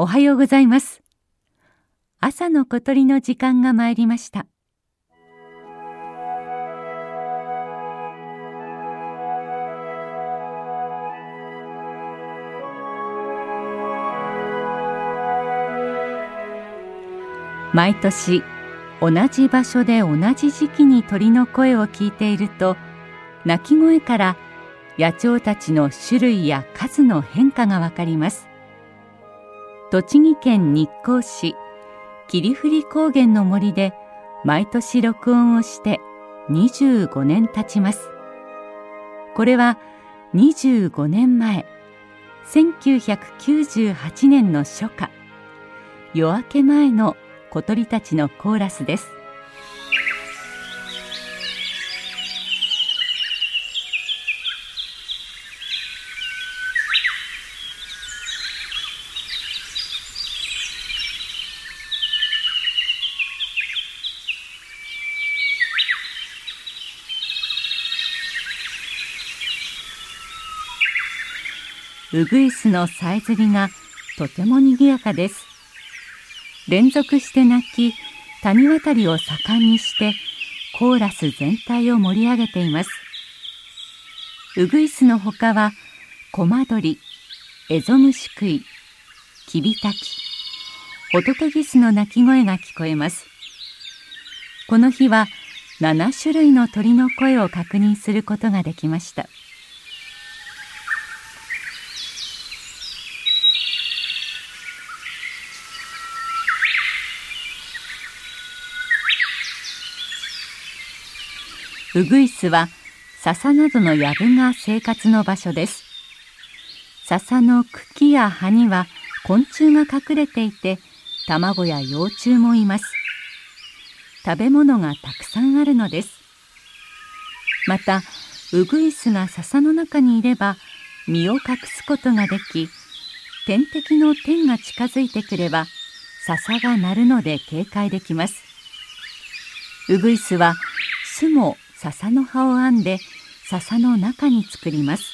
おはようございます。朝の小鳥の時間が参りました。毎年同じ場所で同じ時期に鳥の声を聞いていると鳴き声から野鳥たちの種類や数の変化がわかります。栃木県日光市霧降高原の森で毎年録音をして25年経ちます。これは25年前1998年の初夏夜明け前の小鳥たちのコーラスです。ウグイスのさえずりがとても賑やかです。連続して鳴き谷渡りを盛んにしてコーラス全体を盛り上げています。ウグイスのほかはコマドリエゾムシクイキビタキホトトギスの鳴き声が聞こえます。この日は7種類の鳥の声を確認することができました。ウグイスは笹などの藪が生活の場所です。笹の茎や葉には昆虫が隠れていて卵や幼虫もいます。食べ物がたくさんあるのです。またウグイスが笹の中にいれば身を隠すことができ天敵の天が近づいてくれば笹が鳴るので警戒できます。ウグイスは巣も笹の葉を編んで笹の中に作ります。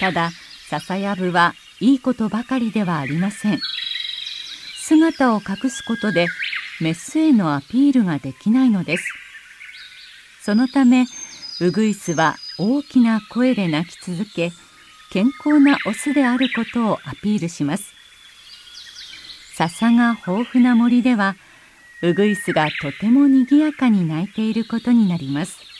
ただ笹やぶはいいことばかりではありません。姿を隠すことでメスへのアピールができないのです。そのためウグイスは大きな声で鳴き続け健康なオスであることをアピールします。笹が豊富な森ではウグイスがとても賑やかに鳴いていることになります。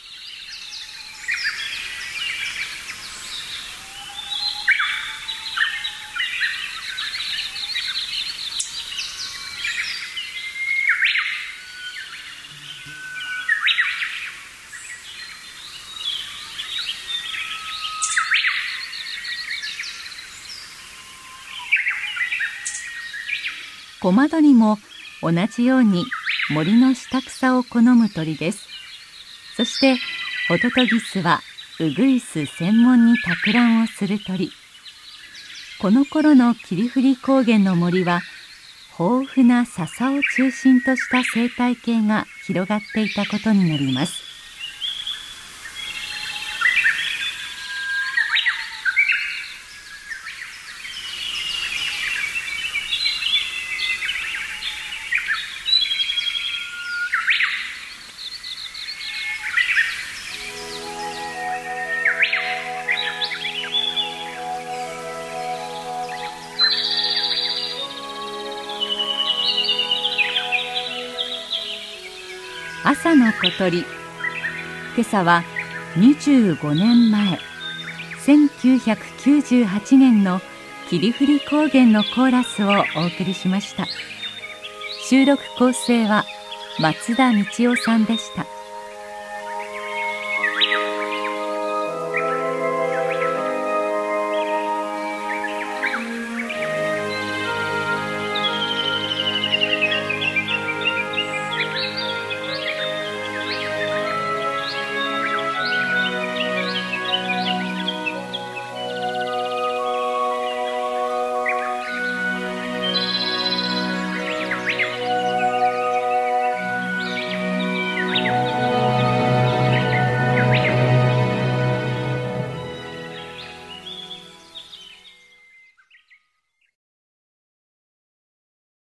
コマドリも同じように森の下草を好む鳥です。そしてホトトギスはウグイス専門に托卵をする鳥。この頃の霧降高原の森は豊富な笹を中心とした生態系が広がっていたことになります。朝の小鳥。今朝は25年前1998年の霧降高原のコーラスをお送りしました。収録構成は松田道夫さんでした。